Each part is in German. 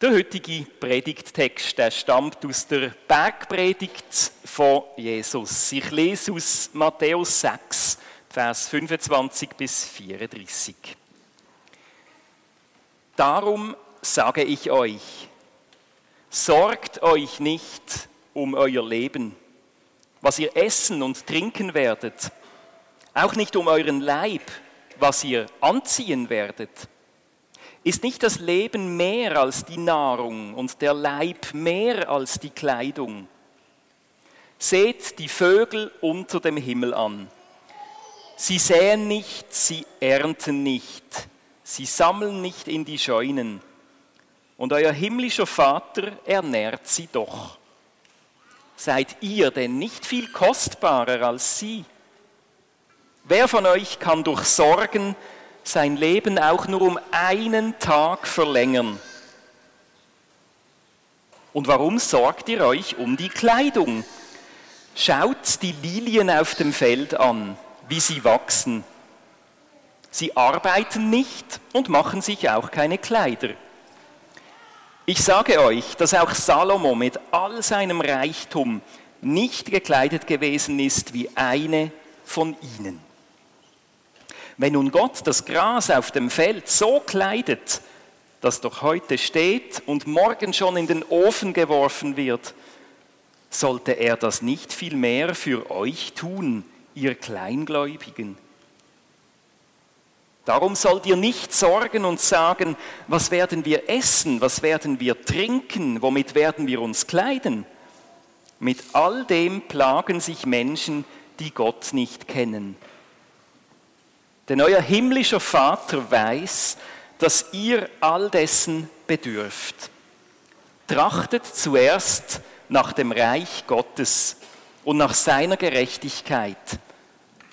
Der heutige Predigttext der stammt aus der Bergpredigt von Jesus. Ich lese aus Matthäus 6, Vers 25 bis 34. Darum sage ich euch, sorgt euch nicht um euer Leben, was ihr essen und trinken werdet, auch nicht um euren Leib, was ihr anziehen werdet. Ist nicht das Leben mehr als die Nahrung und der Leib mehr als die Kleidung? Seht die Vögel unter dem Himmel an. Sie säen nicht, sie ernten nicht, sie sammeln nicht in die Scheunen. Und euer himmlischer Vater ernährt sie doch. Seid ihr denn nicht viel kostbarer als sie? Wer von euch kann durch Sorgen sein Leben auch nur um einen Tag verlängern. Und warum sorgt ihr euch um die Kleidung? Schaut die Lilien auf dem Feld an, wie sie wachsen. Sie arbeiten nicht und machen sich auch keine Kleider. Ich sage euch, dass auch Salomo mit all seinem Reichtum nicht gekleidet gewesen ist wie eine von ihnen. Wenn nun Gott das Gras auf dem Feld so kleidet, das doch heute steht und morgen schon in den Ofen geworfen wird, sollte er das nicht viel mehr für euch tun, ihr Kleingläubigen? Darum sollt ihr nicht sorgen und sagen, was werden wir essen, was werden wir trinken, womit werden wir uns kleiden? Mit all dem plagen sich Menschen, die Gott nicht kennen. Denn euer himmlischer Vater weiß, dass ihr all dessen bedürft. Trachtet zuerst nach dem Reich Gottes und nach seiner Gerechtigkeit,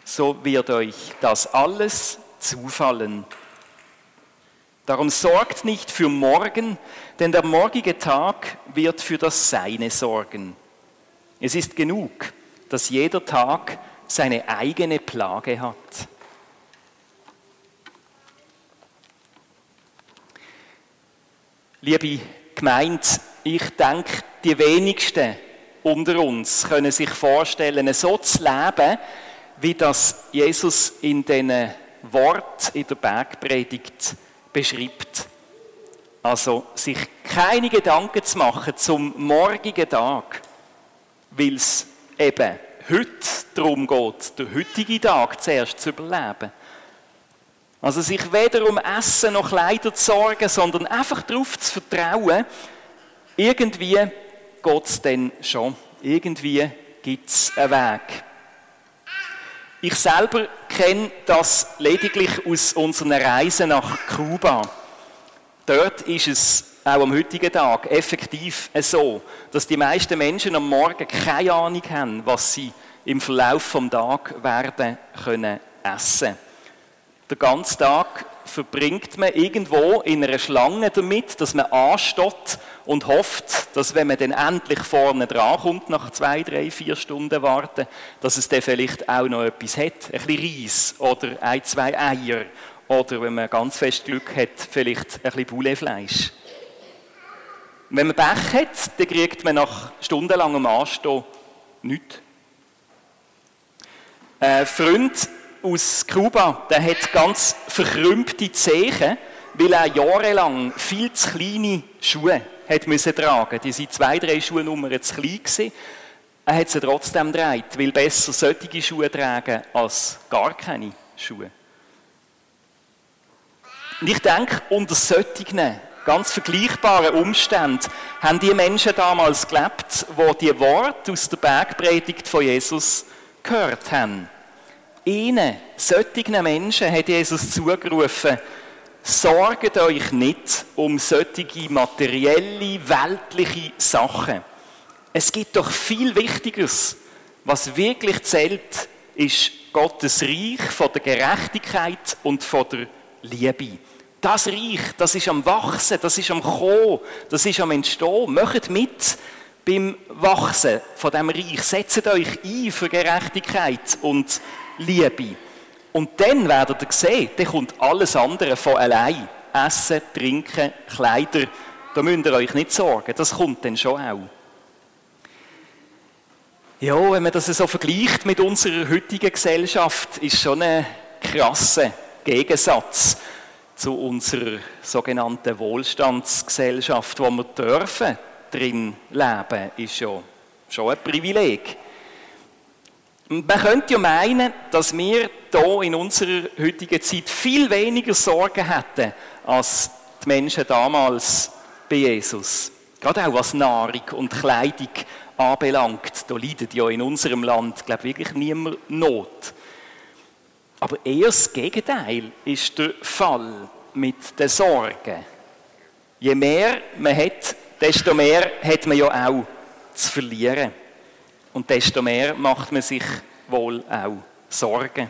so wird euch das alles zufallen. Darum sorgt nicht für morgen, denn der morgige Tag wird für das Seine sorgen. Es ist genug, dass jeder Tag seine eigene Plage hat. Liebe Gemeinde, ich denke, die wenigsten unter uns können sich vorstellen, so zu leben, wie das Jesus in diesen Wort in der Bergpredigt beschreibt. Also sich keine Gedanken zu machen zum morgigen Tag, weil es eben heute darum geht, den heutigen Tag zuerst zu überleben. Also sich weder um Essen noch Kleider zu sorgen, sondern einfach darauf zu vertrauen, irgendwie geht es dann schon. Irgendwie gibt es einen Weg. Ich selber kenne das lediglich aus unseren Reisen nach Kuba. Dort ist es auch am heutigen Tag effektiv so, dass die meisten Menschen am Morgen keine Ahnung haben, was sie im Verlauf des Tages werden können essen den ganzen Tag verbringt man irgendwo in einer Schlange damit, dass man ansteht und hofft, dass wenn man dann endlich vorne dran kommt, nach zwei, drei, vier Stunden warten, dass es dann vielleicht auch noch etwas hat. Ein bisschen Reis oder ein, zwei Eier oder, wenn man ganz fest Glück hat, vielleicht ein bisschen Boulefleisch. Wenn man Pech hat, dann kriegt man nach stundenlangem Anstehen nichts. Ein Freund aus Kuba, der hat ganz verkrümpfte Zehen, weil er jahrelang viel zu kleine Schuhe hat müssen tragen. Die sind zwei, drei Schuhnummern zu klein gewesen. Er hat sie trotzdem gedreht, weil besser solche Schuhe tragen als gar keine Schuhe. Und ich denke, unter solchen ganz vergleichbaren Umständen haben die Menschen damals gelebt, die die Worte aus der Bergpredigt von Jesus gehört haben. Ihnen, solchen Menschen, hat Jesus zugerufen, sorgt euch nicht um solche materielle, weltliche Sachen. Es gibt doch viel Wichtigeres. Was wirklich zählt, ist Gottes Reich von der Gerechtigkeit und von der Liebe. Das Reich, das ist am Wachsen, das ist am Kommen, das ist am Entstehen. Macht mit beim Wachsen von dem Reich. Setzt euch ein für Gerechtigkeit und Liebe. Und dann werdet ihr sehen, dann kommt alles andere von allein. Essen, Trinken, Kleider, Da müsst ihr euch nicht sorgen, das kommt dann schon auch. Ja, wenn man das so vergleicht mit unserer heutigen Gesellschaft, ist schon ein krasser Gegensatz zu unserer sogenannten Wohlstandsgesellschaft, wo wir dürfen drin leben, ist ja schon ein Privileg. Man könnte ja meinen, dass wir hier in unserer heutigen Zeit viel weniger Sorgen hätten als die Menschen damals bei Jesus. Gerade auch was Nahrung und Kleidung anbelangt. Da leidet ja in unserem Land, glaube ich, wirklich niemand Not. Aber eher das Gegenteil ist der Fall mit den Sorgen. Je mehr man hat, desto mehr hat man ja auch zu verlieren. Und desto mehr macht man sich wohl auch Sorgen.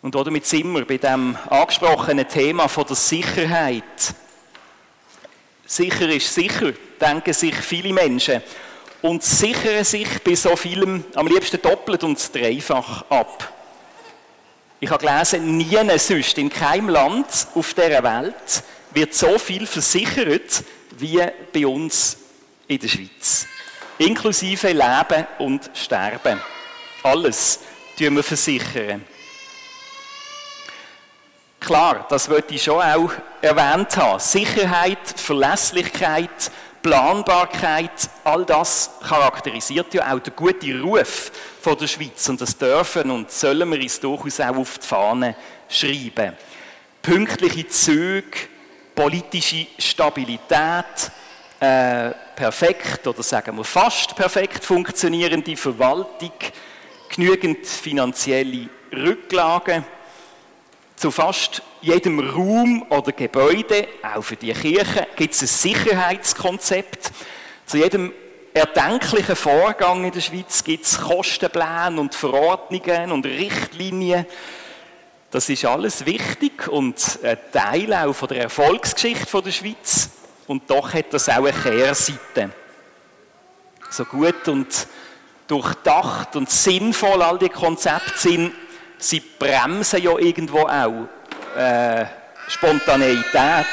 Und damit sind wir bei dem angesprochenen Thema von der Sicherheit. Sicher ist sicher, denken sich viele Menschen und sichern sich bei so vielem am liebsten doppelt und dreifach ab. Ich habe gelesen, nie sonst, in keinem Land auf dieser Welt wird so viel versichert wie bei uns in der Schweiz. Inklusive Leben und Sterben. Alles tun wir versichern. Klar, das wollte ich schon auch erwähnt haben. Sicherheit, Verlässlichkeit, Planbarkeit, all das charakterisiert ja auch den guten Ruf von der Schweiz. Und das dürfen und sollen wir uns durchaus auch auf die Fahne schreiben. Pünktliche Züge, politische Stabilität, äh, perfekt oder sagen wir fast perfekt funktionierende Verwaltung, genügend finanzielle Rücklagen, zu fast jedem Raum oder Gebäude, auch für die Kirche, gibt es ein Sicherheitskonzept. Zu jedem erdenklichen Vorgang in der Schweiz gibt es Kostenpläne und Verordnungen und Richtlinien. Das ist alles wichtig und ein Teil auch von der Erfolgsgeschichte der Schweiz. Und doch hat das auch eine Kehrseite. So gut und durchdacht und sinnvoll all die Konzepte sind, sie bremsen ja irgendwo auch äh, Spontaneität.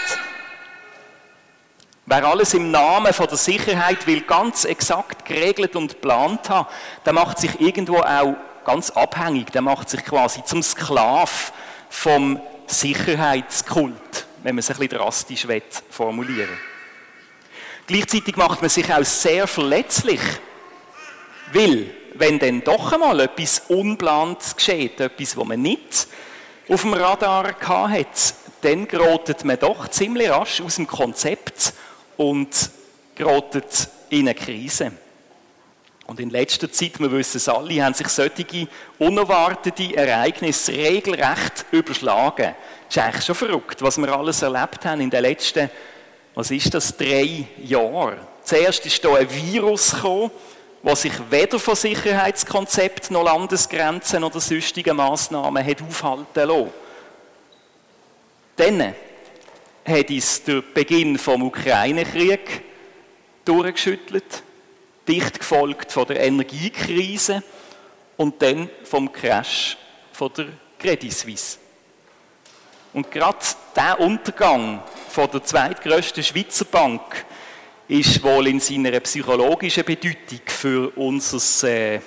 Wer alles im Namen von der Sicherheit will ganz exakt geregelt und geplant haben, der macht sich irgendwo auch ganz abhängig, der macht sich quasi zum Sklav vom Sicherheitskult, wenn man es ein bisschen drastisch formulieren Gleichzeitig macht man sich auch sehr verletzlich, weil wenn dann doch einmal etwas Unplantes geschieht, etwas, was man nicht auf dem Radar hatte, dann gerät man doch ziemlich rasch aus dem Konzept und gerät in eine Krise. Und in letzter Zeit, wir wissen es alle, haben sich solche unerwartete Ereignisse regelrecht überschlagen. Das ist eigentlich schon verrückt, was wir alles erlebt haben in den letzten, was ist das, drei Jahren. Zuerst ist hier ein Virus gekommen, was sich weder von Sicherheitskonzept noch Landesgrenzen oder sonstigen Massnahmen hat aufhalten lassen. Dann hat uns der Beginn des Ukraine-Krieg durchgeschüttelt, dicht gefolgt von der Energiekrise und dann vom Crash von der Credit Suisse. Und gerade der Untergang von der zweitgrößten Schweizer Bank ist wohl in seiner psychologischen Bedeutung für unser, äh,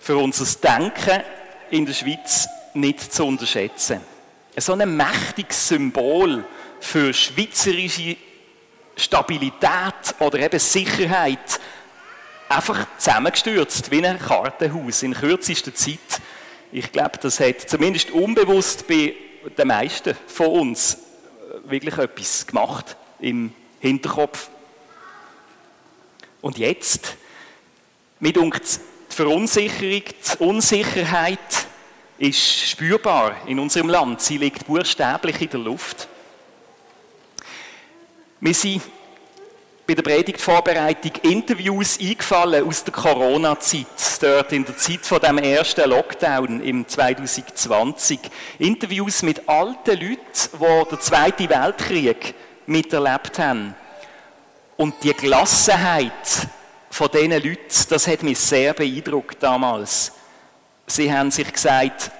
für unser Denken in der Schweiz nicht zu unterschätzen. So ein mächtiges Symbol für schweizerische Stabilität oder eben Sicherheit einfach zusammengestürzt wie ein Kartenhaus in kürzester Zeit. Ich glaube, das hat zumindest unbewusst bei den meisten von uns wirklich etwas gemacht im Hinterkopf. Und jetzt, mit die Verunsicherung, die Unsicherheit ist spürbar in unserem Land. Sie liegt buchstäblich in der Luft. Wir sind bei der Predigtvorbereitung Interviews eingefallen aus der Corona-Zeit, dort in der Zeit von dem ersten Lockdown im 2020. Interviews mit alten Leuten, die den Zweiten Weltkrieg miterlebt haben. Und die Gelassenheit von diesen Leuten, das hat mich sehr beeindruckt damals. Sie haben sich gesagt,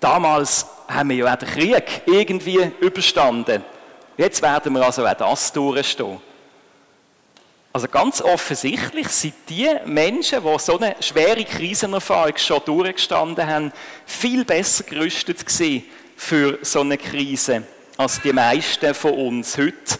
damals haben wir ja auch den Krieg irgendwie überstanden. Jetzt werden wir also auch das durchstehen. Also ganz offensichtlich sind die Menschen, die so eine schwere Krisenerfahrung schon durchgestanden haben, viel besser gerüstet gewesen für so eine Krise als die meisten von uns heute,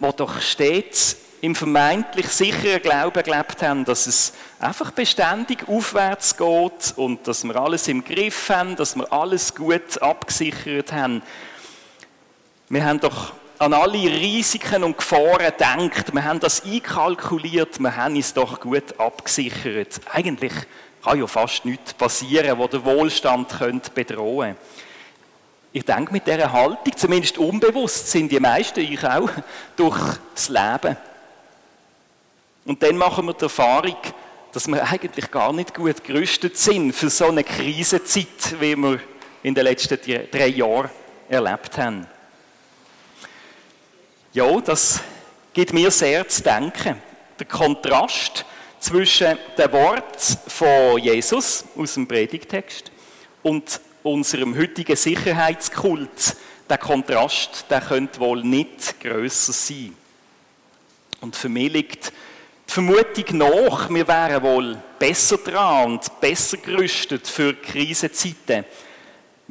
die doch stets im vermeintlich sicheren Glauben gelebt haben, dass es einfach beständig aufwärts geht und dass wir alles im Griff haben, dass wir alles gut abgesichert haben. Wir haben doch an alle Risiken und Gefahren gedacht, wir haben das einkalkuliert, wir haben es doch gut abgesichert. Eigentlich kann ja fast nichts passieren, wo der Wohlstand könnte bedrohen Ich denke, mit dieser Haltung, zumindest unbewusst, sind die meisten, ich auch, durch das Leben und dann machen wir die Erfahrung, dass wir eigentlich gar nicht gut gerüstet sind für so eine Krisenzeit, wie wir in den letzten drei Jahren erlebt haben. Ja, das gibt mir sehr zu denken. Der Kontrast zwischen dem Wort von Jesus aus dem Predigtext und unserem heutigen Sicherheitskult, der Kontrast, der könnte wohl nicht größer sein. Und für mich liegt die Vermutung nach, wir wären wohl besser dran und besser gerüstet für Krisenzeiten,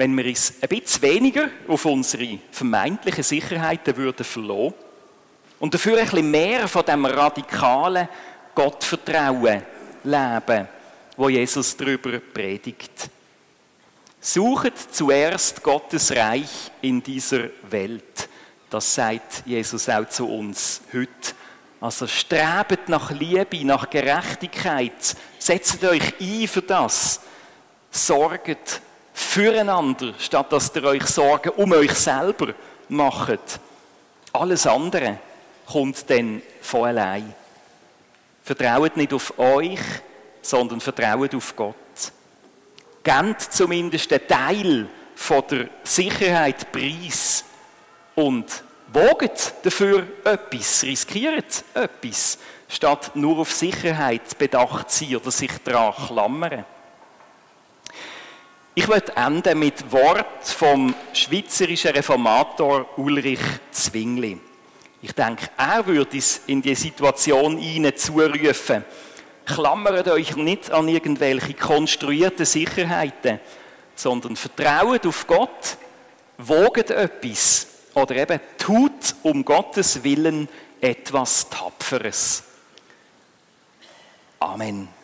wenn wir uns ein bisschen weniger auf unsere vermeintlichen Sicherheiten würden verlassen und dafür ein bisschen mehr von dem radikalen Gottvertrauen leben, wo Jesus darüber predigt. Suchet zuerst Gottes Reich in dieser Welt. Das sagt Jesus auch zu uns heute. Also strebt nach Liebe, nach Gerechtigkeit, setzt euch ein für das, sorgt füreinander, statt dass ihr euch Sorgen um euch selber macht. Alles andere kommt dann von allein. Vertraut nicht auf euch, sondern vertraut auf Gott. Gebt zumindest einen Teil von der Sicherheit preis und Woget dafür etwas, riskiert etwas, statt nur auf Sicherheit bedacht sein oder sich daran klammern. Ich möchte enden mit Wort vom schweizerischen Reformator Ulrich Zwingli. Ich denke, er würde es in die Situation Ihnen zurufen. Klammert euch nicht an irgendwelche konstruierten Sicherheiten, sondern vertraut auf Gott, woget etwas oder eben tut um Gottes Willen etwas Tapferes. Amen.